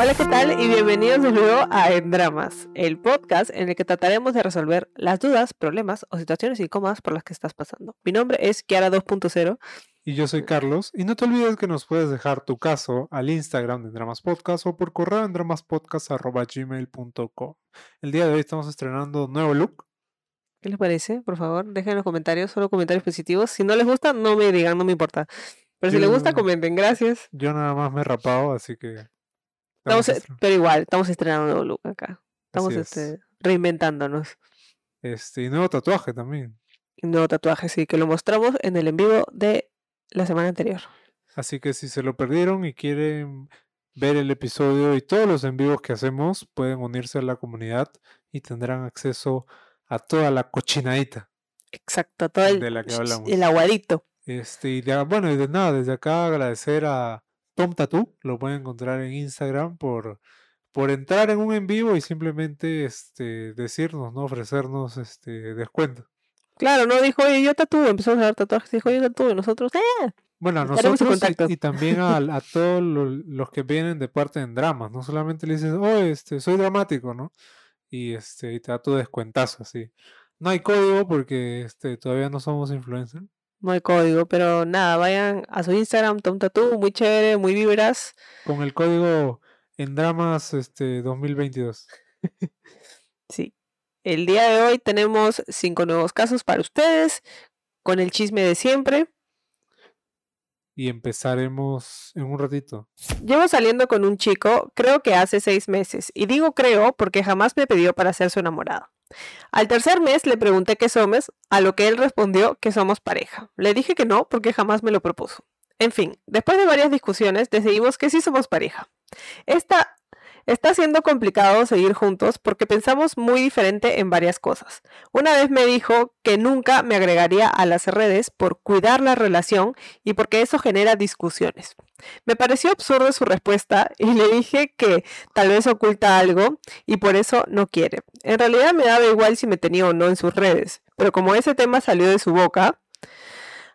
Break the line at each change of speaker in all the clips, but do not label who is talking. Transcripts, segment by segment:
Hola, ¿qué tal? Y bienvenidos de nuevo a En Dramas, el podcast en el que trataremos de resolver las dudas, problemas o situaciones incómodas por las que estás pasando. Mi nombre es Kiara 2.0
Y yo soy Carlos. Y no te olvides que nos puedes dejar tu caso al Instagram de Dramas Podcast o por correo en dramaspodcast.gmail.com. El día de hoy estamos estrenando nuevo look.
¿Qué les parece? Por favor, dejen en los comentarios, solo comentarios positivos. Si no les gusta, no me digan, no me importa. Pero si les gusta, comenten, gracias.
Yo nada más me he rapado, así que...
Estamos,
estamos estren-
pero igual, estamos estrenando un nuevo look acá. Estamos
es.
este, reinventándonos.
Este, y nuevo tatuaje también.
Un nuevo tatuaje, sí, que lo mostramos en el en vivo de la semana anterior.
Así que si se lo perdieron y quieren ver el episodio y todos los en vivos que hacemos, pueden unirse a la comunidad y tendrán acceso a toda la cochinadita.
Exacto, todo el,
De la que hablamos.
el aguadito.
Este, y de- bueno, y de nada, desde acá agradecer a Tom Tattoo, lo pueden encontrar en Instagram por, por entrar en un en vivo y simplemente este, decirnos, ¿no? Ofrecernos este descuento.
Claro, no dijo, oye, yo tatúo, empezamos a dar tatuajes, dijo, yo tatúo, y nosotros, eh,
Bueno, a nosotros y- también a, a todos lo- los que vienen de parte en dramas, no solamente le dices, oh, este, soy dramático, ¿no? Y este, y te da tu descuentazo, así. No hay código porque este, todavía no somos influencers.
no hay código, pero nada, vayan a su Instagram, Tom Tattoo, muy chévere, muy vibras.
Con el código en dramas este, 2022.
Sí. El día de hoy tenemos cinco nuevos casos para ustedes, con el chisme de siempre.
Y empezaremos en un ratito.
Llevo saliendo con un chico, creo que hace seis meses, y digo creo porque jamás me pidió para ser su enamorado. Al tercer mes le pregunté qué somos, a lo que él respondió que somos pareja. Le dije que no porque jamás me lo propuso. En fin, después de varias discusiones decidimos que sí somos pareja. Esta está siendo complicado seguir juntos porque pensamos muy diferente en varias cosas. Una vez me dijo que nunca me agregaría a las redes por cuidar la relación y porque eso genera discusiones. Me pareció absurda su respuesta y le dije que tal vez oculta algo y por eso no quiere. En realidad me daba igual si me tenía o no en sus redes, pero como ese tema salió de su boca,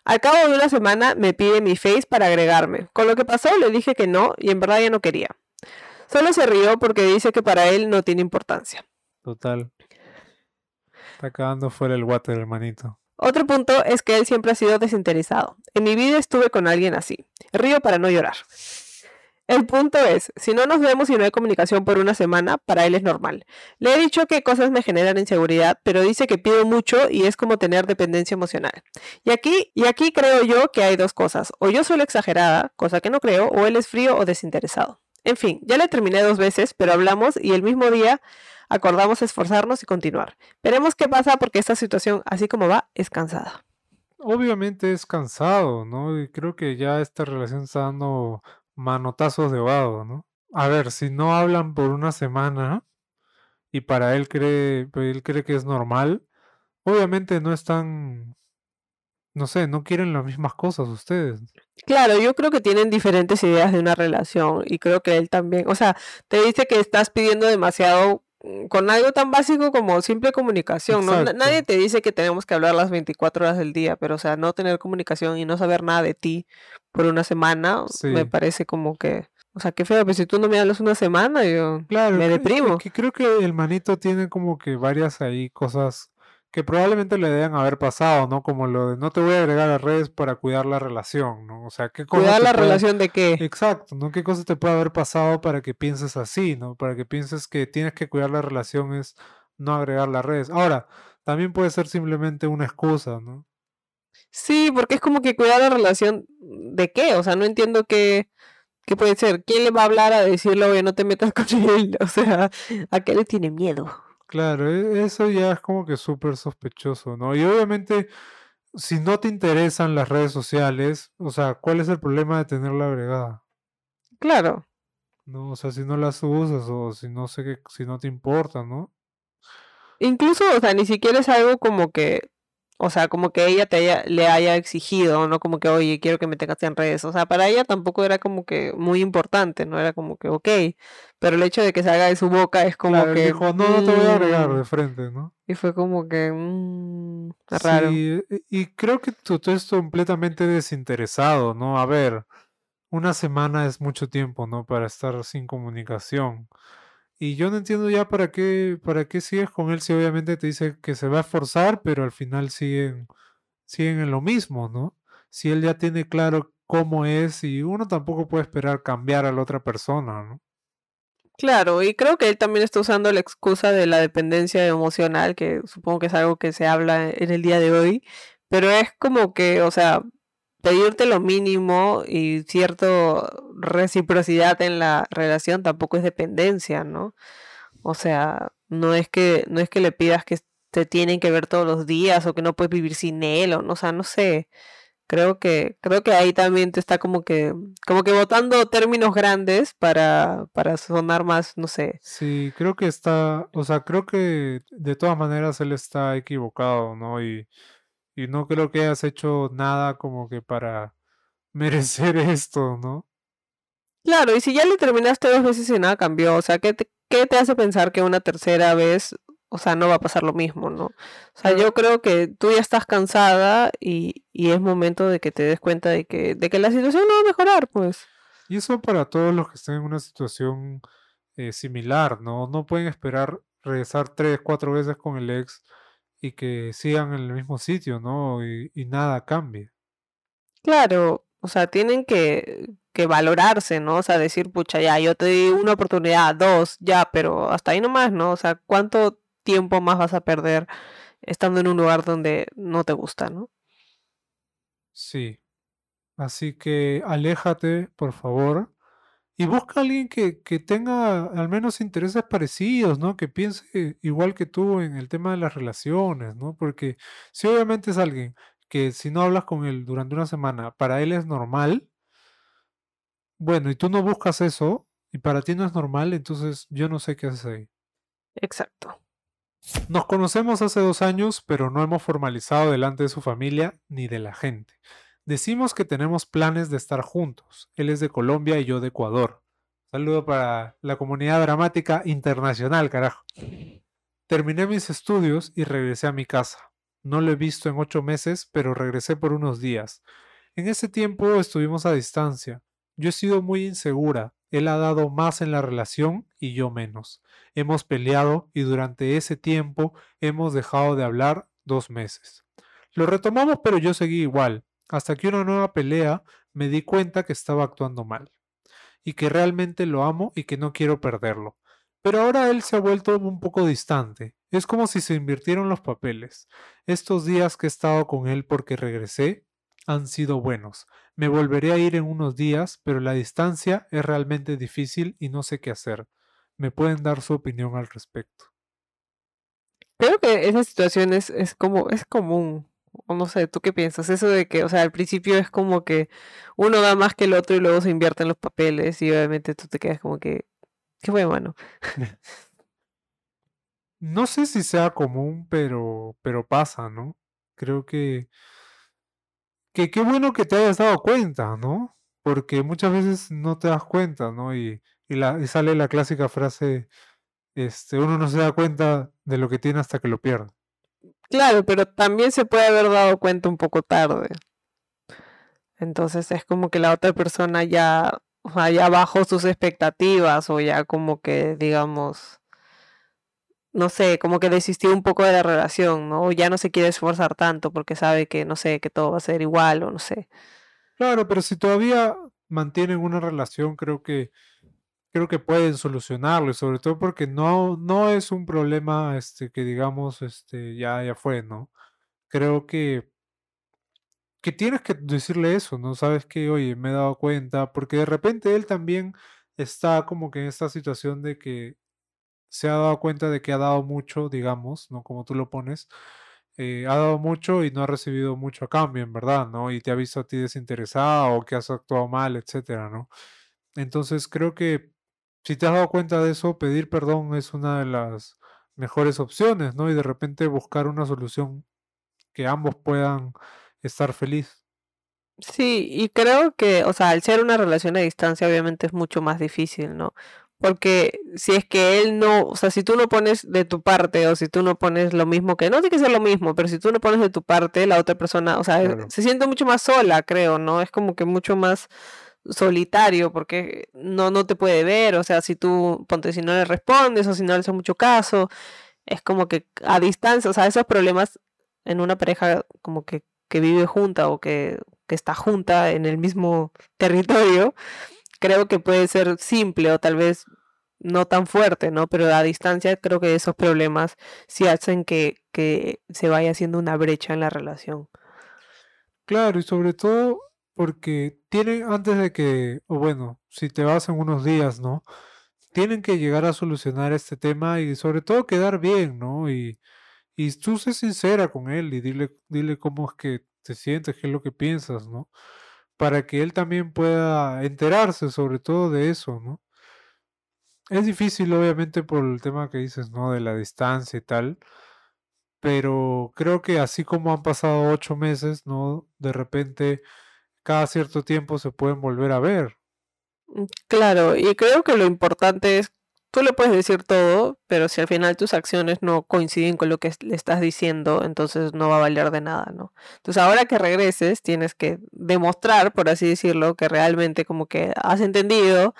al cabo de una semana me pide mi face para agregarme. Con lo que pasó le dije que no y en verdad ya no quería. Solo se rió porque dice que para él no tiene importancia.
Total. Está acabando fuera el water, hermanito.
Otro punto es que él siempre ha sido desinteresado. En mi vida estuve con alguien así. Río para no llorar. El punto es, si no nos vemos y no hay comunicación por una semana, para él es normal. Le he dicho que cosas me generan inseguridad, pero dice que pido mucho y es como tener dependencia emocional. Y aquí, y aquí creo yo que hay dos cosas. O yo soy la exagerada, cosa que no creo, o él es frío o desinteresado. En fin, ya le terminé dos veces, pero hablamos y el mismo día acordamos esforzarnos y continuar. Veremos qué pasa porque esta situación, así como va, es cansada.
Obviamente es cansado, ¿no? Y creo que ya esta relación está dando manotazos de vado, ¿no? A ver, si no hablan por una semana y para él cree, él cree que es normal, obviamente no están, no sé, no quieren las mismas cosas ustedes.
Claro, yo creo que tienen diferentes ideas de una relación y creo que él también, o sea, te dice que estás pidiendo demasiado mm, con algo tan básico como simple comunicación, ¿no? Nadie te dice que tenemos que hablar las 24 horas del día, pero o sea, no tener comunicación y no saber nada de ti por una semana, me parece como que, o sea, qué feo, pero si tú no me hablas una semana, yo
Claro,
me
que-
deprimo.
que creo que el manito tiene como que varias ahí cosas que probablemente le deben haber pasado, ¿no? Como lo de no te voy a agregar a redes para cuidar la relación, ¿no? O sea, ¿qué cosas
Cuidar la
puede-
relación de qué?
Exacto, ¿no? ¿Qué cosas te puede haber pasado para que pienses así, ¿no? Para que pienses que tienes que cuidar la relación es no agregar las redes. Ahora, también puede ser simplemente una excusa, ¿no?
Sí, porque es como que cuidar la relación de qué, o sea, no entiendo qué, qué puede ser. ¿Quién le va a hablar a decirle, oye, no te metas con él? O sea, ¿a qué le tiene miedo?
Claro, e- eso ya es como que súper sospechoso, ¿no? Y obviamente, si no te interesan las redes sociales, o sea, ¿cuál es el problema de tenerla agregada?
Claro.
¿No? O sea, si no las usas o si no sé qué, si no te importa, ¿no?
Incluso, o sea, ni siquiera es algo como que O sea, como que ella te haya, le haya exigido, no como que, oye, quiero que me tengas en redes. O sea, para ella tampoco era como que muy importante, no era como que, ok. Pero el hecho de que salga de su boca es como
Claro,
que.
dijo, no, no te voy a agregar
mm,
de frente, ¿no?
y fue como que. mm, raro.
Sí, y creo que tú, tú es completamente desinteresado, ¿no? A ver, una semana es mucho tiempo, ¿no? Para estar sin comunicación. Y yo no entiendo ya para qué, para qué sigues con él si obviamente te dice que se va a esforzar, pero al final siguen, siguen en lo mismo, ¿no? Si él ya tiene claro cómo es y uno tampoco puede esperar cambiar a la otra persona, ¿no?
Claro, y creo que él también está usando la excusa de la dependencia emocional, que supongo que es algo que se habla en el día de hoy, pero es como que, o sea, pedirte lo mínimo y cierta reciprocidad en la relación tampoco es dependencia, ¿no? O sea, no es que, no es que le pidas que te tienen que ver todos los días o que no puedes vivir sin él, o no, o sea, no sé. Creo que, creo que ahí también te está como que, como que botando términos grandes para, para sonar más, no sé.
Sí, creo que está, o sea, creo que de todas maneras él está equivocado, ¿no? Y, y no creo que hayas hecho nada como que para merecer esto, ¿no?
Claro, y si ya le terminaste dos veces y nada cambió, o sea, ¿qué te, qué te hace pensar que una tercera vez, o sea, no va a pasar lo mismo, ¿no? O sea, yo creo que tú ya estás cansada y, y es momento de que te des cuenta de que, de que la situación no va a mejorar, pues.
y eso para todos los que estén en una situación eh, similar, ¿no? No pueden esperar regresar tres, cuatro veces con el ex y que sigan en el mismo sitio, ¿no? Y, y nada cambie.
Claro, o sea, tienen que, que valorarse, ¿no? O sea, decir, pucha, ya, yo te di una oportunidad, dos, ya, pero hasta ahí nomás, ¿no? O sea, ¿cuánto tiempo más vas a perder estando en un lugar donde no te gusta, ¿no?
Sí, así que aléjate, por favor, y busca a alguien que, que tenga al menos intereses parecidos, ¿no? Que piense igual que tú en el tema de las relaciones, ¿no? Porque si obviamente es alguien que si no hablas con él durante una semana, para él es normal, bueno, y tú no buscas eso, y para ti no es normal, entonces yo no sé qué haces ahí.
Exacto.
Nos conocemos hace dos años, pero no hemos formalizado delante de su familia ni de la gente. Decimos que tenemos planes de estar juntos. Él es de Colombia y yo de Ecuador. Saludo para la comunidad dramática internacional, carajo. Terminé mis estudios y regresé a mi casa. No lo he visto en ocho meses, pero regresé por unos días. En ese tiempo estuvimos a distancia. Yo he sido muy insegura. Él ha dado más en la relación y yo menos. Hemos peleado y durante ese tiempo hemos dejado de hablar dos meses. Lo retomamos, pero yo seguí igual, hasta que una nueva pelea me di cuenta que estaba actuando mal y que realmente lo amo y que no quiero perderlo. Pero ahora él se ha vuelto un poco distante. Es como si se invirtieron los papeles. Estos días que he estado con él porque regresé han sido buenos. Me volveré a ir en unos días, pero la distancia es realmente difícil y no sé qué hacer. ¿Me pueden dar su opinión al respecto?
Creo que esa situación es, es como, es común. O no sé, ¿tú qué piensas? Eso de que, o sea, al principio es como que uno da más que el otro y luego se invierten los papeles y obviamente tú te quedas como que, qué fue, mano.
No sé si sea común, pero, pero pasa, ¿no? Creo que, que qué bueno que te hayas dado cuenta, ¿no? Porque muchas veces no te das cuenta, ¿no? Y, y, la, y sale la clásica frase, este, uno no se da cuenta de lo que tiene hasta que lo pierde.
Claro, pero también se puede haber dado cuenta un poco tarde. Entonces es como que la otra persona ya, ya bajó sus expectativas o ya como que, digamos, no sé, como que desistió un poco de la relación, ¿no? O ya no se quiere esforzar tanto porque sabe que, no sé, que todo va a ser igual o no sé.
Claro, pero si todavía mantienen una relación, creo que creo que pueden solucionarlo, sobre todo porque no, no es un problema este, que digamos este, ya, ya fue, ¿no? Creo que, que tienes que decirle eso, ¿no? Sabes que, oye, me he dado cuenta, porque de repente él también está como que en esta situación de que se ha dado cuenta de que ha dado mucho, digamos, ¿no? Como tú lo pones, eh, ha dado mucho y no ha recibido mucho a cambio, en verdad, ¿no? Y te ha visto a ti desinteresada o que has actuado mal, etcétera, ¿no? Entonces creo que si te has dado cuenta de eso, pedir perdón es una de las mejores opciones, ¿no? Y de repente buscar una solución que ambos puedan estar felices.
Sí, y creo que, o sea, al ser una relación a distancia, obviamente es mucho más difícil, ¿no? Porque si es que él no, o sea, si tú no pones de tu parte o si tú no pones lo mismo que, no tiene que ser lo mismo, pero si tú no pones de tu parte, la otra persona, o sea,
Claro.
se siente mucho más sola, creo, ¿no? Es como que mucho más solitario porque no, no te puede ver, o sea, si tú, ponte, si no le respondes o si no le haces mucho caso, es como que a distancia, o sea, esos problemas en una pareja como que, que vive junta o que, que está junta en el mismo territorio, creo que puede ser simple o tal vez no tan fuerte, ¿no? Pero a distancia creo que esos problemas sí hacen que, que se vaya haciendo una brecha en la relación.
Claro, y sobre todo porque tienen, antes de que, o bueno, si te vas en unos días, ¿no? Tienen que llegar a solucionar este tema y sobre todo quedar bien, ¿no? Y, y tú sé sincera con él y dile, dile cómo es que te sientes, qué es lo que piensas, ¿no? Para que él también pueda enterarse sobre todo de eso, ¿no? Es difícil, obviamente, por el tema que dices, ¿no? De la distancia y tal. Pero creo que así como han pasado ocho meses, ¿no? De repente, cada cierto tiempo se pueden volver a ver.
Mm, Claro, y creo que lo importante es, tú le puedes decir todo, pero si al final tus acciones no coinciden con lo que le estás diciendo, entonces no va a valer de nada, ¿no? Entonces ahora que regreses, tienes que demostrar, por así decirlo, que realmente como que has entendido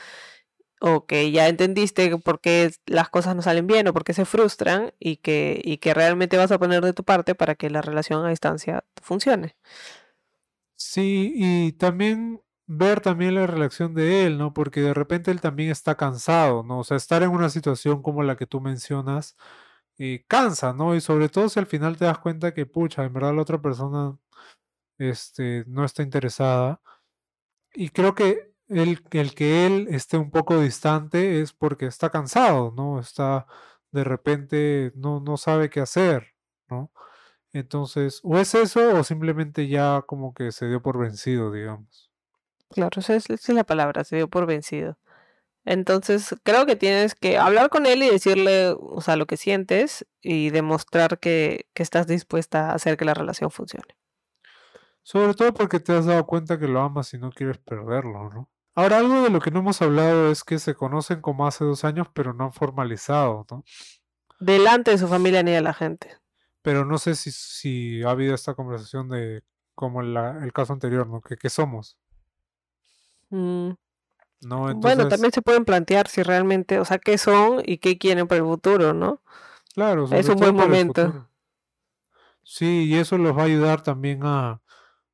o que ya entendiste por qué las cosas no salen bien o por qué se frustran y que, y que realmente vas a poner de tu parte para que la relación a distancia funcione.
Sí, y también ver también la reacción de él, ¿no? Porque de repente él también está cansado, ¿no? O sea, estar en una situación como la que tú mencionas, eh, cansa, ¿no? Y sobre todo si al final te das cuenta que, pucha, en verdad la otra persona, este, no está interesada. Y creo que el, el que él esté un poco distante es porque está cansado, ¿no? Está de repente no, no sabe qué hacer, ¿no? Entonces, o es eso o simplemente ya como que se dio por vencido, digamos.
Claro, esa es, esa es la palabra, se dio por vencido. Entonces, creo que tienes que hablar con él y decirle, o sea, lo que sientes y demostrar que, que estás dispuesta a hacer que la relación funcione.
Sobre todo porque te has dado cuenta que lo amas y no quieres perderlo, ¿no? Ahora, algo de lo que no hemos hablado es que se conocen como hace dos años, pero no han formalizado, ¿no?
Delante de su familia ni de la gente.
Pero no sé si, si ha habido esta conversación de como la- el caso anterior, ¿no? Que, que somos,
Mm,
¿no?
Bueno, también se pueden plantear si realmente, o sea, qué son y qué quieren para el futuro, ¿no?
claro,
Es un buen momento.
Sí, y eso los va a ayudar también a,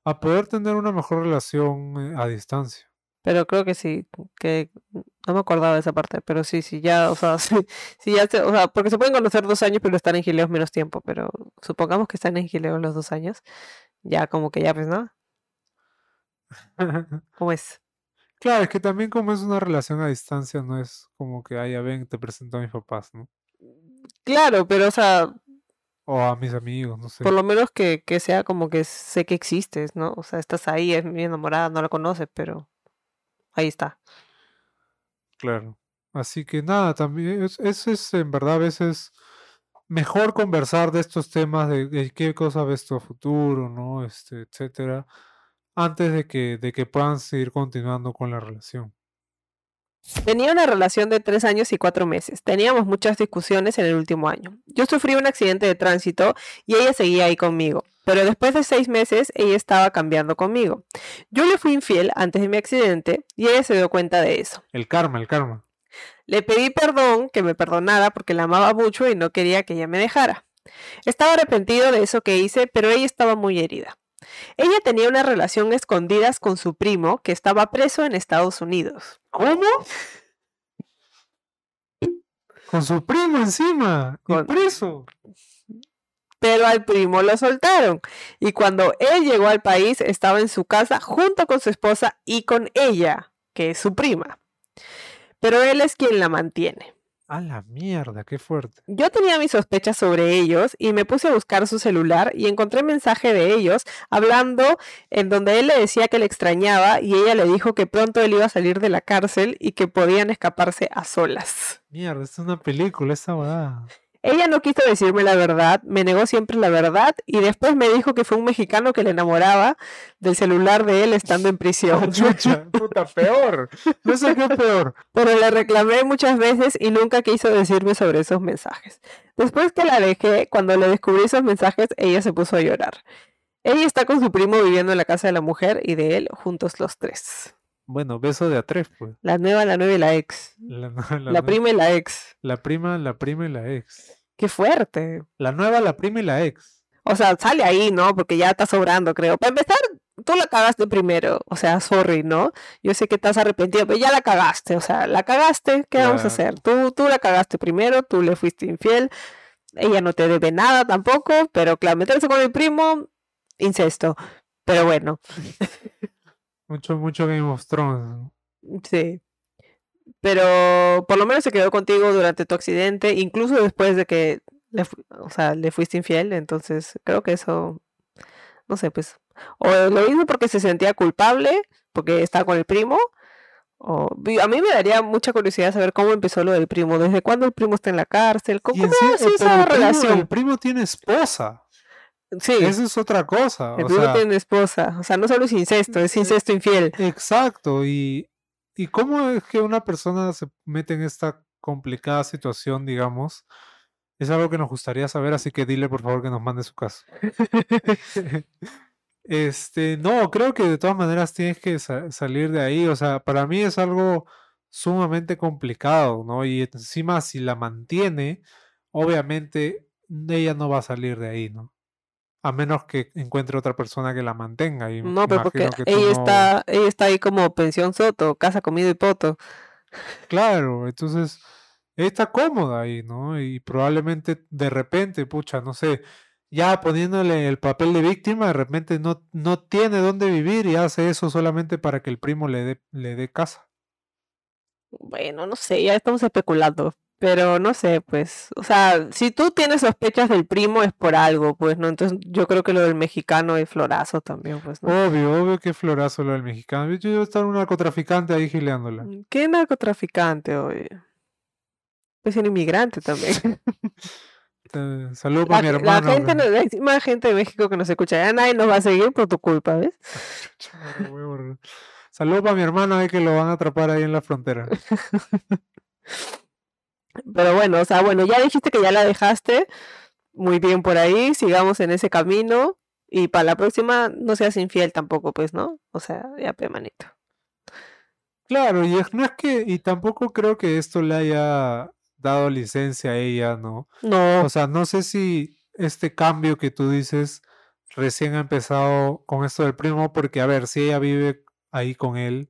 a poder tener una mejor relación eh, a distancia.
Pero creo que sí, que no me acordaba de esa parte, pero sí, sí, ya, o sea, sí, sí, ya, se- o sea, porque se pueden conocer dos años, pero estar en Gileos menos tiempo, pero supongamos que están en Gileos los dos años, ya como que ya, pues, ¿no? ¿Cómo es?
Claro, es que también como es una relación a distancia, no es como que, ah, ya ven, te presento a mis papás, ¿no?
Claro, pero, o sea,
O a mis amigos, no sé.
por lo menos que, que sea como que sé que existes, ¿no? O sea, estás ahí, es mi enamorada, no la conoces, pero ahí está.
Claro. Así que nada, también es, es, es en verdad a veces mejor conversar de estos temas de, de qué cosa ves tu futuro, ¿no? Este, etcétera, antes de que, de que puedan seguir continuando con la relación.
Tenía una relación de tres años y cuatro meses. Teníamos muchas discusiones en el último año. Yo sufrí un accidente de tránsito y ella seguía ahí conmigo. Pero después de seis meses, ella estaba cambiando conmigo. Yo le fui infiel antes de mi accidente y ella se dio cuenta de eso.
El karma, el karma.
Le pedí perdón, que me perdonara porque la amaba mucho y no quería que ella me dejara. Estaba arrepentido de eso que hice, pero ella estaba muy herida. Ella tenía una relación escondidas con su primo que estaba preso en Estados Unidos.
¿Cómo? Con su primo encima. Y
Con-
preso.
pero al primo lo soltaron. Y cuando él llegó al país, estaba en su casa junto con su esposa y con ella, que es su prima. Pero él es quien la mantiene.
A la mierda, qué fuerte.
Yo tenía mis sospechas sobre ellos y me puse a buscar su celular y encontré mensaje de ellos hablando en donde él le decía que le extrañaba y ella le dijo que pronto él iba a salir de la cárcel y que podían escaparse a solas.
Mierda, esta es una película, esta verdad.
Ella no quiso decirme la verdad, me negó siempre la verdad y después me dijo que fue un mexicano que le enamoraba del celular de él estando en prisión.
Chucha, puta, peor. No sé qué peor.
Pero le reclamé muchas veces y nunca quiso decirme sobre esos mensajes. Después que la dejé, cuando le descubrí esos mensajes, ella se puso a llorar. Ella está con su primo viviendo en la casa de la mujer y de él juntos los tres.
Bueno, beso de a tres, pues.
La nueva, la nueva y la ex.
La,
La,
la-
prima y la ex.
la prima, la prima y la ex.
Qué fuerte.
La nueva, la prima y la ex.
O sea, sale ahí, ¿no? Porque ya está sobrando, creo. Para empezar, tú la cagaste primero. O sea, sorry, ¿no? Yo sé que estás arrepentido, pero ya la cagaste. O sea, la cagaste. ¿Qué vamos a hacer? Tú, tú la cagaste primero, tú le fuiste infiel. Ella no te debe nada tampoco, pero claro, meterse con el primo, incesto. Pero bueno,
Mucho, mucho Game of Thrones.
sí. Pero por lo menos se quedó contigo durante tu accidente, incluso después de que le, o sea, le fuiste infiel. Entonces, creo que eso, no sé, pues, o lo hizo porque se sentía culpable, porque estaba con el primo. O, a mí me daría mucha curiosidad saber cómo empezó lo del primo, desde cuándo el primo está en la cárcel, cómo, cómo
sí- eh, pero
esa
el primo-
relación.
el primo tiene esposa.
Sí,
Esa es otra cosa.
el
o
primo
sea,
tiene esposa, o sea, no solo es incesto, es incesto infiel.
Exacto. Y, ¿Y cómo es que una persona se mete en esta complicada situación, digamos? Es algo que nos gustaría saber, así que dile por favor que nos mande su caso. Este, no, creo que de todas maneras tienes que sa- salir de ahí. O sea, para mí es algo sumamente complicado, ¿no? Y encima si la mantiene, obviamente ella no va a salir de ahí, ¿no? A menos que encuentre otra persona que la mantenga. Y
No, pero porque ella
no-
está, ella está ahí como pensión soto, casa, comido y poto.
Claro, entonces ella está cómoda ahí, ¿no? Y probablemente de repente, pucha, no sé, ya poniéndole el papel de víctima, de repente no, no tiene dónde vivir y hace eso solamente para que el primo le dé, le dé casa.
Bueno, no sé, ya estamos especulando, pero no sé, pues, o sea, si tú tienes sospechas del primo es por algo, pues, ¿no? Entonces yo creo que lo del mexicano es florazo también, pues, ¿no?
Obvio, obvio que florazo lo del mexicano. Yo debo estar un narcotraficante ahí gileándola.
Mm, ¿Qué narcotraficante, oye? Pues un inmigrante también.
Eh, Saludos
La,
para mi
la
hermano.
gente,
que-
no- hay más gente de México que nos escucha, ya nadie nos va a seguir por tu culpa, ¿ves?
Saludos para mi hermano ahí que lo van a atrapar ahí en la frontera.
Pero bueno, o sea, bueno, ya dijiste que ya la dejaste. Muy bien por ahí, sigamos en ese camino. Y para la próxima no seas infiel tampoco, pues, ¿no? O sea, ya pe manito.
Claro, y es- no es que, y tampoco creo que esto le haya dado licencia a ella, ¿no?
No,
O sea, no sé si este cambio que tú dices recién ha empezado con esto del primo, porque a ver, si ella vive ahí con él,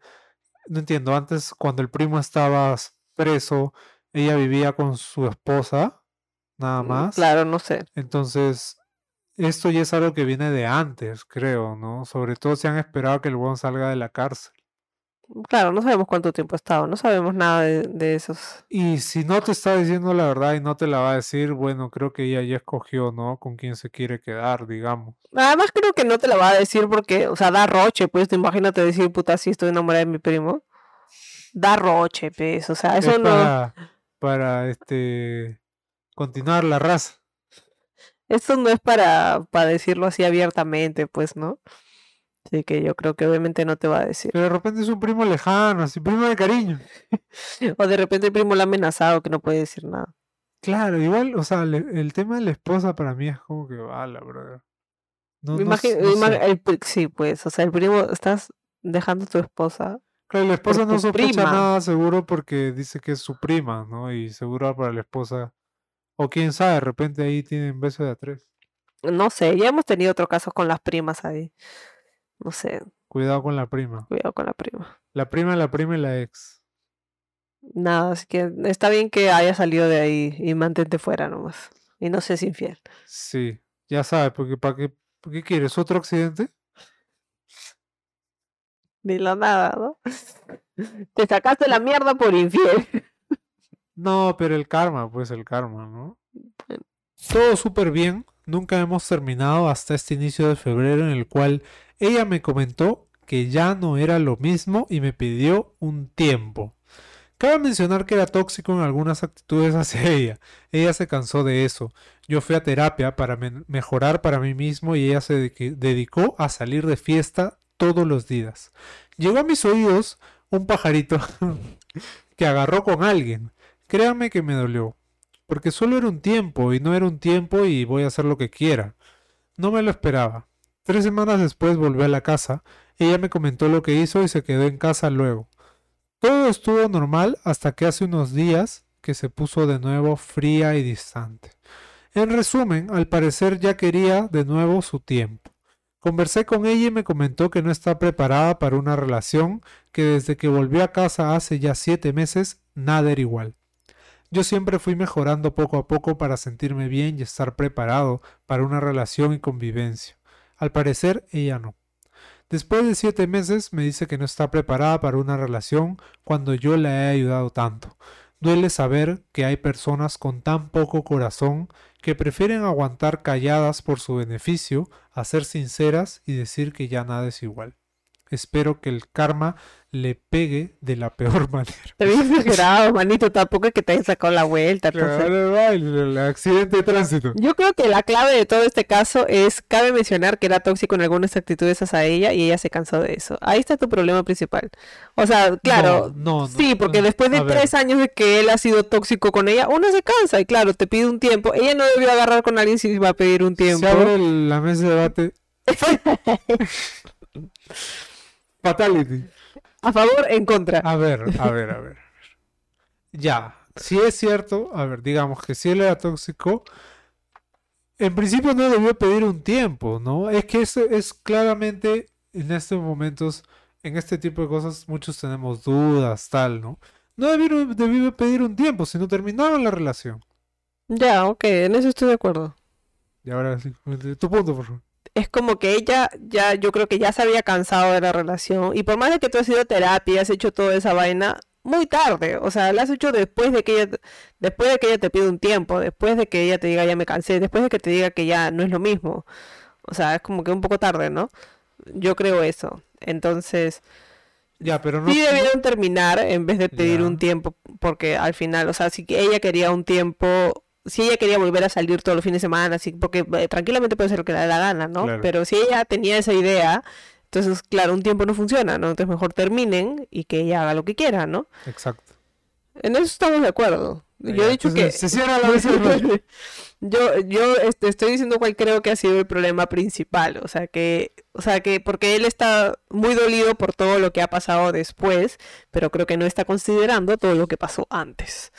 no entiendo, antes cuando el primo estaba preso, ella vivía con su esposa, nada
mm,
más.
claro, no sé.
Entonces, esto ya es algo que viene de antes, creo, ¿no? Sobre todo si han esperado que el huevón salga de la cárcel.
Claro, no sabemos cuánto tiempo ha estado, no sabemos nada de, de esos.
Y si no te está diciendo la verdad y no te la va a decir, bueno, creo que ella ya escogió, ¿no? Con quién se quiere quedar, digamos.
Además creo que no te la va a decir porque, o sea, da roche, pues, tú imagínate decir, puta, sí estoy enamorada de mi primo. Da roche, pues, o sea, eso
es
no...
para, para este continuar la raza.
Esto no es para, para decirlo así abiertamente, pues, ¿no? Así que yo creo que obviamente no te va a decir.
Pero de repente es un primo lejano, así, primo de cariño.
O de repente el primo lo ha amenazado que no puede decir nada.
Claro, igual, o sea, le- el tema de la esposa para mí es como que bala, brother. No,
Me
no s-
imagi-
no
ima-
sé.
el pri- sí, pues, o sea, el primo, estás dejando a tu esposa.
Claro, la esposa no sospecha
prima.
nada seguro porque dice que es su prima, ¿no? Y seguro para la esposa. O quién sabe, de repente ahí tienen beso de a tres.
No sé, ya hemos tenido otros casos con las primas ahí. No sé,
Cuidado con la prima.
cuidado con la prima.
La prima, la prima y la ex.
Nada, así que está bien que haya salido de ahí y mantente fuera nomás. Y no seas infiel.
Sí, ya sabes, porque ¿para qué, ¿para qué quieres? ¿Otro accidente?
Dilo nada, ¿no? Te sacaste la mierda por infiel.
No, pero el karma, pues el karma, ¿no? Todo súper bien. Nunca hemos terminado hasta este inicio de febrero en el cual ella me comentó que ya no era lo mismo y me pidió un tiempo. Cabe mencionar que era tóxico en algunas actitudes hacia ella. Ella se cansó de eso. Yo fui a terapia para mejorar para mí mismo y ella se dedicó a salir de fiesta todos los días. Llegó a mis oídos un pajarito que agarró con alguien. Créanme que me dolió. Porque solo era un tiempo y no era un tiempo y voy a hacer lo que quiera. No me lo esperaba. Tres semanas después volví a la casa. Ella me comentó lo que hizo y se quedó en casa luego. Todo estuvo normal hasta que hace unos días que se puso de nuevo fría y distante. En resumen, al parecer ya quería de nuevo su tiempo. Conversé con ella y me comentó que no está preparada para una relación, que desde que volvió a casa hace ya siete meses, nada era igual. Yo siempre fui mejorando poco a poco para sentirme bien y estar preparado para una relación y convivencia. Al parecer, ella no. Después de siete meses me dice que no está preparada para una relación cuando yo la he ayudado tanto. Duele saber que hay personas con tan poco corazón que prefieren aguantar calladas por su beneficio a ser sinceras y decir que ya nada es igual. Espero que el karma le pegue de la peor manera.
Te había exagerado, manito, tampoco es que te haya sacado la vuelta.
el, accidente de tránsito.
Yo creo que la clave de todo este caso es, cabe mencionar que era tóxico en algunas actitudes hacia ella y ella se cansó de eso. Ahí está tu problema principal. O sea, claro, no, sí, porque después de tres años de que él ha sido tóxico con ella, uno se cansa y claro, te pide un tiempo. Ella no debió agarrar con alguien si va a pedir un tiempo.
Se abre la mesa de debate. Fatality.
A favor, en contra.
A ver, a ver, a ver. Ya, si es cierto, a ver, digamos que si él era tóxico, en principio no debió pedir un tiempo, ¿no? Es que eso es claramente en estos momentos, en este tipo de cosas, muchos tenemos dudas, tal, ¿no? No debió, debió pedir un tiempo, sino terminaron la relación.
Ya, ok, en eso estoy de acuerdo.
Y ahora sí, tu punto, por favor
es como que ella ya, yo creo que ya se había cansado de la relación. Y por más de que tú has ido a terapia, has hecho toda esa vaina, muy tarde. O sea, la has hecho después de que ella, después de que ella te pide un tiempo, después de que ella te diga ya me cansé, después de que te diga que ya no es lo mismo. O sea, es como que un poco tarde, ¿no? Yo creo eso. Entonces,
ya, pero no,
sí debieron terminar en vez de pedir un tiempo, porque al final, o sea, si ella quería un tiempo si ella quería volver a salir todos los fines de semana, así, porque eh, tranquilamente puede ser lo que le dé la gana, ¿no? Pero si ella tenía esa idea, entonces, claro, un tiempo no funciona, ¿no? Entonces mejor terminen y que ella haga lo que quiera, ¿no?
Exacto.
En eso estamos de acuerdo. Yo he dicho que...
Se cierra la vez
yo yo este, estoy diciendo cuál creo que ha sido el problema principal. O sea, que... O sea, que porque él está muy dolido por todo lo que ha pasado después, pero creo que no está considerando todo lo que pasó antes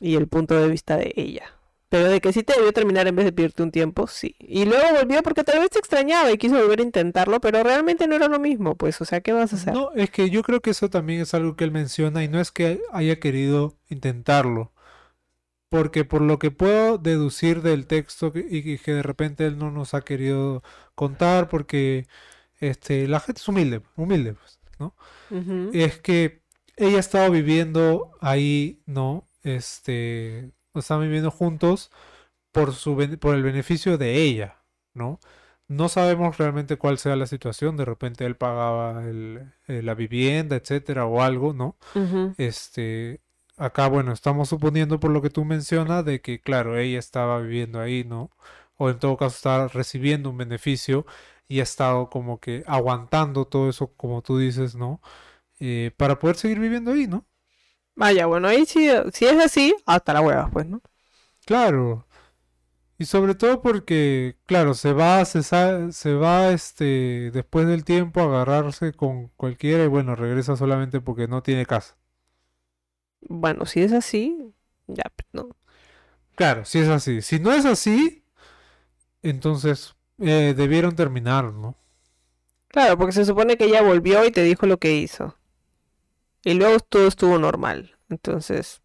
y el punto de vista de ella. Pero de que sí te debió terminar en vez de pedirte un tiempo, sí. Y luego volvió porque tal vez te extrañaba y quiso volver a intentarlo, pero realmente no era lo mismo, pues, o sea, ¿qué vas a hacer?
No, es que yo creo que eso también es algo que él menciona y no es que haya querido intentarlo. Porque por lo que puedo deducir del texto y que de repente él no nos ha querido contar, porque este, la gente es humilde, humilde, pues, ¿no? Es que ella ha estado viviendo ahí, ¿no? Este, están viviendo juntos por, su, por el beneficio de ella, ¿no? No sabemos realmente cuál sea la situación, de repente él pagaba el, eh, la vivienda, etcétera, o algo, ¿no? Este, acá, bueno, estamos suponiendo por lo que tú mencionas de que, claro, ella estaba viviendo ahí, ¿no? O en todo caso estaba recibiendo un beneficio y ha estado como que aguantando todo eso, como tú dices, ¿no? Eh, para poder seguir viviendo ahí, ¿no?
Vaya, bueno, ahí sí, si es así, hasta la hueva, pues, ¿no?
Claro. Y sobre todo porque, claro, se va, se, se va, este, después del tiempo a agarrarse con cualquiera y bueno, regresa solamente porque no tiene casa.
Bueno, si es así, ya, pues, no.
Claro, si es así. Si no es así, entonces eh, debieron terminar, ¿no?
Claro, porque se supone que ella volvió y te dijo lo que hizo. Y luego todo estuvo normal. Entonces,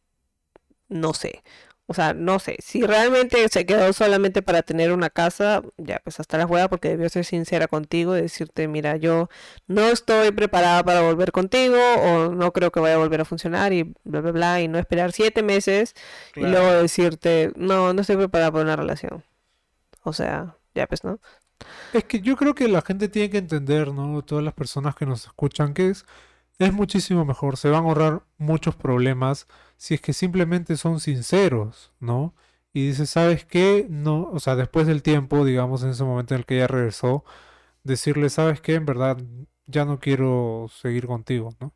no sé. O sea, no sé. Si realmente se quedó solamente para tener una casa, ya pues hasta la juega porque debió ser sincera contigo y decirte, mira, yo no estoy preparada para volver contigo o no creo que vaya a volver a funcionar y bla, bla, bla. Y no esperar siete meses y luego decirte, no, no estoy preparada para una relación. O sea, ya pues, ¿no?
Es que yo creo que la gente tiene que entender, ¿no? Todas las personas que nos escuchan, que es es muchísimo mejor, se van a ahorrar muchos problemas si es que simplemente son sinceros, ¿no? Y dice, ¿sabes qué? No, o sea, después del tiempo, digamos, en ese momento en el que ella regresó, decirle, ¿sabes qué? En verdad, ya no quiero seguir contigo, ¿no?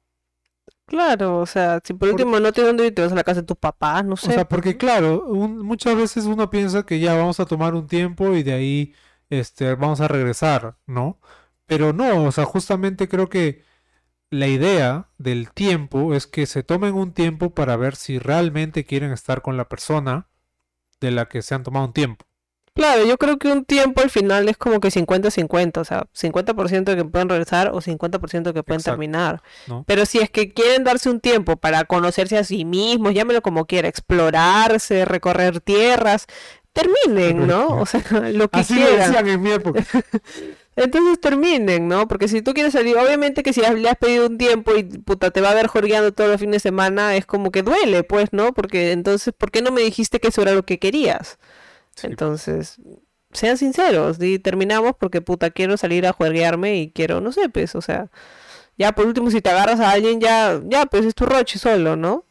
Claro, o sea, si por
Por-
último no tienes dónde ir, te vas a la casa de tu papá, no sé.
O sea, porque claro, un- muchas veces uno piensa que ya vamos a tomar un tiempo y de ahí este, vamos a regresar, ¿no? Pero no, o sea, justamente creo que la idea del tiempo es que se tomen un tiempo para ver si realmente quieren estar con la persona de la que se han tomado un tiempo.
Claro, yo creo que un tiempo al final es como que 50-50, o sea, 50% que pueden regresar o 50% que pueden
Exacto,
terminar.
¿no?
Pero si es que quieren darse un tiempo para conocerse a sí mismos, llámelo como quiera, explorarse, recorrer tierras, terminen, ¿no? O sea, lo que
Así lo decían en mi época.
Entonces terminen, ¿no? Porque si tú quieres salir, obviamente que si has- le has pedido un tiempo y puta te va a ver jorgeando todos los fines de semana, es como que duele, pues, ¿no? Porque entonces, ¿por qué no me dijiste que eso era lo que querías?
Sí,
Entonces, sean sinceros, y terminamos porque puta quiero salir a juerguearme y quiero, no sé, pues, o sea, ya por último si te agarras a alguien ya, ya, pues es tu roche solo, ¿no?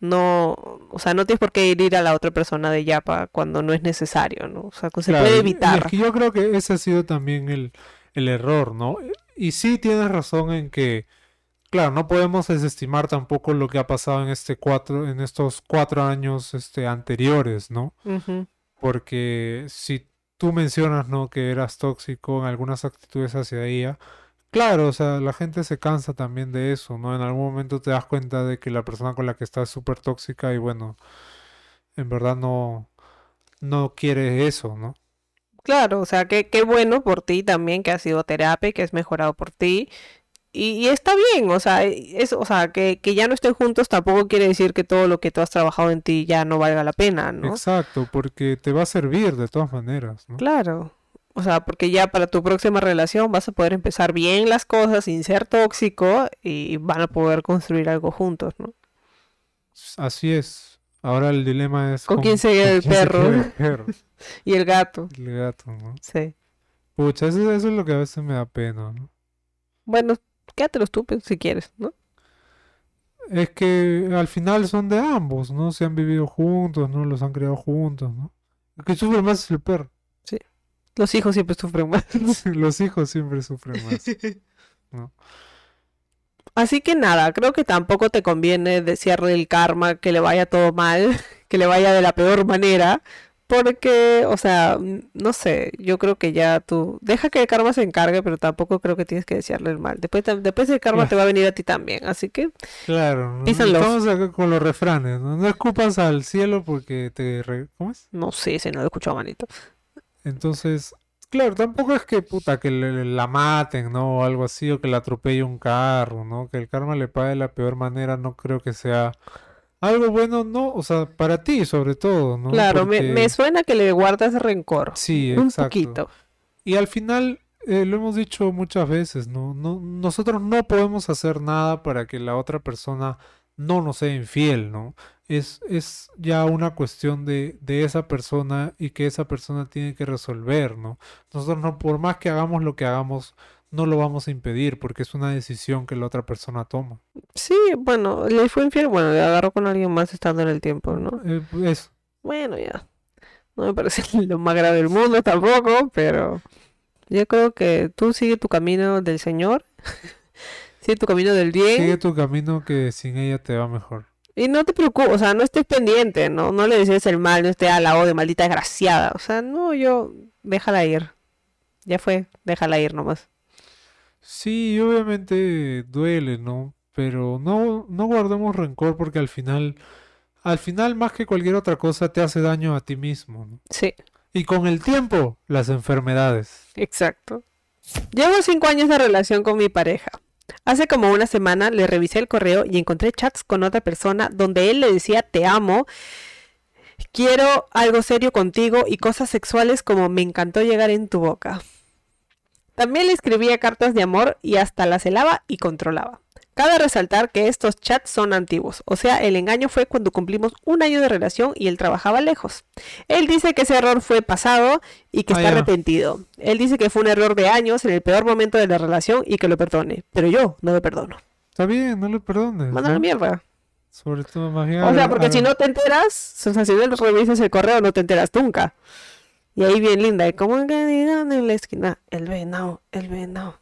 No, o sea, no tienes por qué ir a la otra persona de yapa cuando no es necesario, ¿no? O sea, que se
Claro,
puede
y
evitar.
es que yo creo que ese ha sido también el, el error, ¿no? Y sí tienes razón en que, claro, no podemos desestimar tampoco lo que ha pasado en este cuatro, en estos cuatro años este, anteriores, ¿no? Porque si tú mencionas, ¿no? Que eras tóxico en algunas actitudes hacia ella, claro, o sea, la gente se cansa también de eso, ¿no? En algún momento te das cuenta de que la persona con la que estás es súper tóxica y bueno, en verdad no, no quiere eso, ¿no?
Claro, o sea, que qué bueno por ti también que has ido a terapia, y que has mejorado por ti. Y, y está bien, o sea, es, o sea, que, que ya no estén juntos tampoco quiere decir que todo lo que tú has trabajado en ti ya no valga la pena, ¿no?
Exacto, porque te va a servir de todas maneras, ¿no?
Claro. O sea, porque ya para tu próxima relación vas a poder empezar bien las cosas sin ser tóxico y van a poder construir algo juntos, ¿no?
Así es. Ahora el dilema es
¿Con quién se queda
con
el
quién se
perro?
queda el perro,
Y el gato,
el gato, ¿no?
sí.
Pucha, eso, eso es lo que a veces me da pena, ¿no?
Bueno, quédatelos tú si quieres, ¿no?
Es que al final son de ambos, ¿no? Se han vivido juntos, ¿no? Los han criado juntos, ¿no? El que sufre más es el perro.
Los hijos siempre sufren más.
Los hijos siempre sufren más. ¿no?
Así que nada, creo que tampoco te conviene desearle el karma que le vaya todo mal, que le vaya de la peor manera, porque, o sea, no sé, yo creo que ya tú deja que el karma se encargue, pero tampoco creo que tienes que desearle el mal. Después, después el karma
Claro.
te va a venir a ti también, así que
Claro,
love.
Estamos acá con los refranes, ¿no? No escupas al cielo porque te... re- ¿Cómo es?
no sé si no lo he escuchado, manito.
Entonces, claro, tampoco es que puta que le- la maten, ¿no? O algo así, o que la atropelle un carro, ¿no? Que el karma le pague de la peor manera, no creo que sea algo bueno, ¿no? O sea, para ti sobre todo, ¿no?
Claro, me, suena que le guardas rencor,
Sí,
un
exacto.
poquito.
Y al final, eh, lo hemos dicho muchas veces, ¿no? No, nosotros no podemos hacer nada para que la otra persona no nos sea infiel, ¿no? Es, es ya una cuestión de, de esa persona y que esa persona tiene que resolver, ¿no? Nosotros no, por más que hagamos lo que hagamos, no lo vamos a impedir porque es una decisión que la otra persona toma.
Sí, bueno, le fue infiel, bueno, le agarró con alguien más estando en el tiempo, ¿no?
Eh, eso.
Bueno, ya. No me parece lo más grave del mundo tampoco, pero yo creo que tú sigue tu camino del Señor, sigue tu camino del bien
Sigue tu camino que sin ella te va mejor.
Y no te preocupes, o sea, no estés pendiente, ¿no? No le desees el mal, no estés a la de maldita desgraciada, o sea, no, yo, déjala ir. Ya fue, déjala ir nomás.
Sí, obviamente duele, ¿no? Pero no, no guardemos rencor porque al final, al final más que cualquier otra cosa te hace daño a ti mismo, ¿no?
Sí,
Y con el tiempo, las enfermedades.
exacto. Llevo cinco años de relación con mi pareja. Hace como una semana le revisé el correo y encontré chats con otra persona donde él le decía te amo, quiero algo serio contigo y cosas sexuales como me encantó llegar en tu boca. También le escribía cartas de amor y hasta las celaba y controlaba. Cabe resaltar que estos chats son antiguos, o sea, el engaño fue cuando cumplimos un año de relación y él trabajaba lejos. Él dice que ese error fue pasado y que
Ah,
está arrepentido. Él dice que fue un error de años en el peor momento de la relación y que lo perdone, pero yo no lo perdono.
Está bien, no le perdones.
Manda la mierda.
Sobre todo, más bien.
O sea, porque si no te enteras, o sea, si no revisas el correo, no te enteras nunca. Y ahí bien linda, y como que digan en la esquina, el venado, el venado.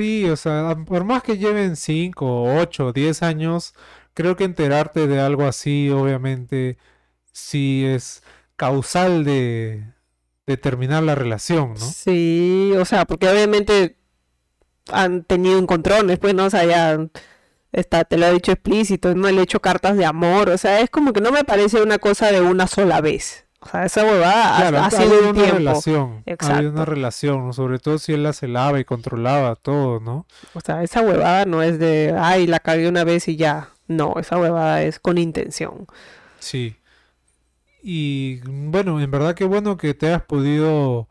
Sí, o sea, por más que lleven 5, 8, 10 años, creo que enterarte de algo así, obviamente, sí es causal de, de terminar la relación, ¿no?
Sí, o sea, porque obviamente han tenido encontrones, pues, ¿no? O sea, ya está, te lo he dicho explícito, no le he hecho cartas de amor, o sea, es como que no me parece una cosa de una sola vez. O sea, esa huevada ha-
Claro,
ha,
ha
sido un
una
tiempo.
relación,
Exacto.
una relación. Sobre todo si él la celaba y controlaba todo, ¿no?
O sea, esa huevada no es de, ay, la cagué una vez y ya. No, esa huevada es con intención.
Sí. Y bueno, en verdad que bueno que te hayas podido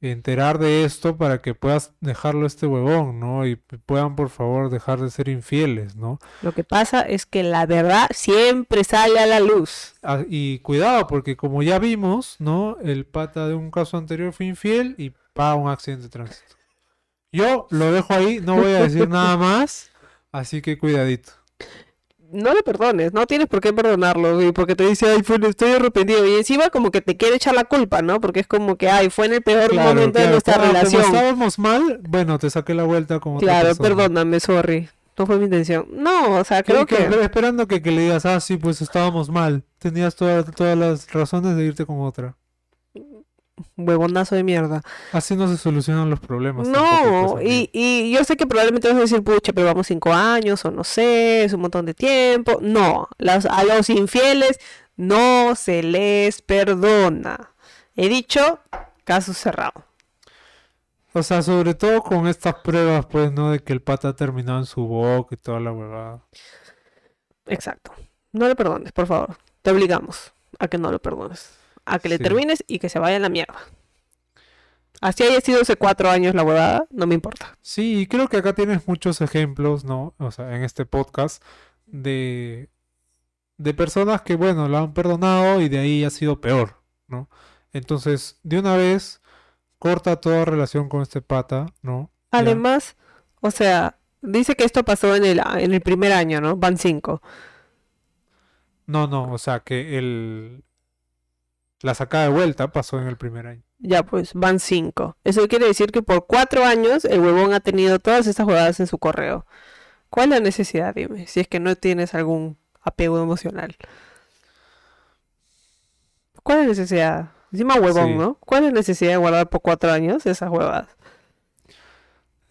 enterar de esto para que puedas dejarlo este huevón, ¿no? Y puedan por favor dejar de ser infieles, ¿no?
Lo que pasa es que la verdad siempre sale a la luz.
Ah, y cuidado, porque como ya vimos, ¿no? El pata de un caso anterior fue infiel y pa un accidente de tránsito. Yo lo dejo ahí, no voy a decir nada más, así que cuidadito.
No le perdones, no tienes por qué perdonarlo, y porque te dice, ay, fue, estoy arrepentido. Y encima como que te quiere echar la culpa, ¿no? Porque es como que, ay, fue en el peor
Claro,
momento de
claro,
nuestra
cuando
relación.
estábamos mal, bueno, te saqué la vuelta como
Claro,
persona.
perdóname, sorry. No fue mi intención. No, o sea, creo
Que-
que...
que- esperando que, que le digas, ah, sí, pues estábamos mal. Tenías todas todas las razones de irte con otra.
Huevonazo de mierda.
Así no se solucionan los problemas.
No,
pues,
y, y yo sé que probablemente vas a decir, pucha, pero vamos cinco años o no sé, es un montón de tiempo. No, las- a los infieles no se les perdona. He dicho, caso cerrado.
O sea, sobre todo con estas pruebas, pues, ¿no? De que el pata ha terminado en su boca y toda la huevada.
Exacto. No le perdones, por favor. Te obligamos a que no lo perdones. A que le
Sí.
termines y que se vaya a la mierda. Así haya sido hace cuatro años la huevada, no me importa.
Sí, y creo que acá tienes muchos ejemplos, ¿no? O sea, en este podcast de, de personas que, bueno, la han perdonado y de ahí ha sido peor, ¿no? Entonces, de una vez, corta toda relación con este pata, ¿no? Ya.
Además, o sea, dice que esto pasó en el, en el primer año, ¿no? Van cinco.
No, no, o sea, que el... La sacada de vuelta pasó en el primer año.
Ya pues, van cinco. Eso quiere decir que por cuatro años el huevón ha tenido todas estas jugadas en su correo. ¿Cuál es la necesidad, dime? Si es que no tienes algún apego emocional. ¿Cuál es la necesidad? Encima huevón,
Sí.
¿no? ¿Cuál es la necesidad de guardar por cuatro años esas huevadas?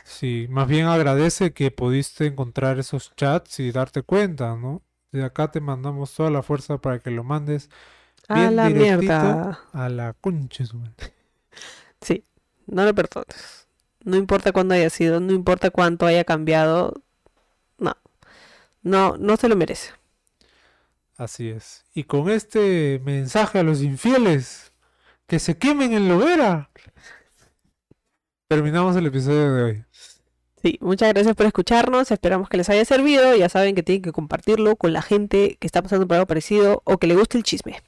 Sí, más bien agradece que pudiste encontrar esos chats y darte cuenta, ¿no? De acá te mandamos toda la fuerza para que lo mandes
A la mierda.
a la concha.
Sí, no lo perdones. No importa cuándo haya sido, no importa cuánto haya cambiado. No. No, no se lo merece.
Así es. Y con este mensaje a los infieles, que se quemen en la hoguera, terminamos el episodio de hoy.
Sí, muchas gracias por escucharnos. Esperamos que les haya servido. Ya saben que tienen que compartirlo con la gente que está pasando por algo parecido o que le guste el chisme.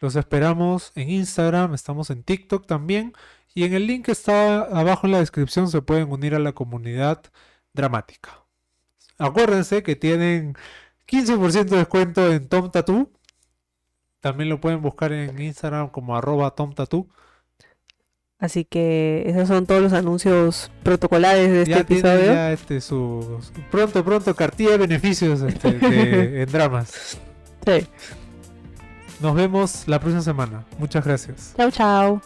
Los esperamos en Instagram, estamos en TikTok también. Y en el link que está abajo en la descripción se pueden unir a la comunidad dramática. Acuérdense que tienen 15% de descuento en Tom Tattoo. También lo pueden buscar en Instagram como arroba Tom Tattoo.
Así que esos son todos los anuncios protocolares de este
ya
episodio.
ya este su, su- pronto pronto cartilla de beneficios este, de- en dramas.
Sí.
Nos vemos la próxima semana. Muchas gracias.
Chao, chao.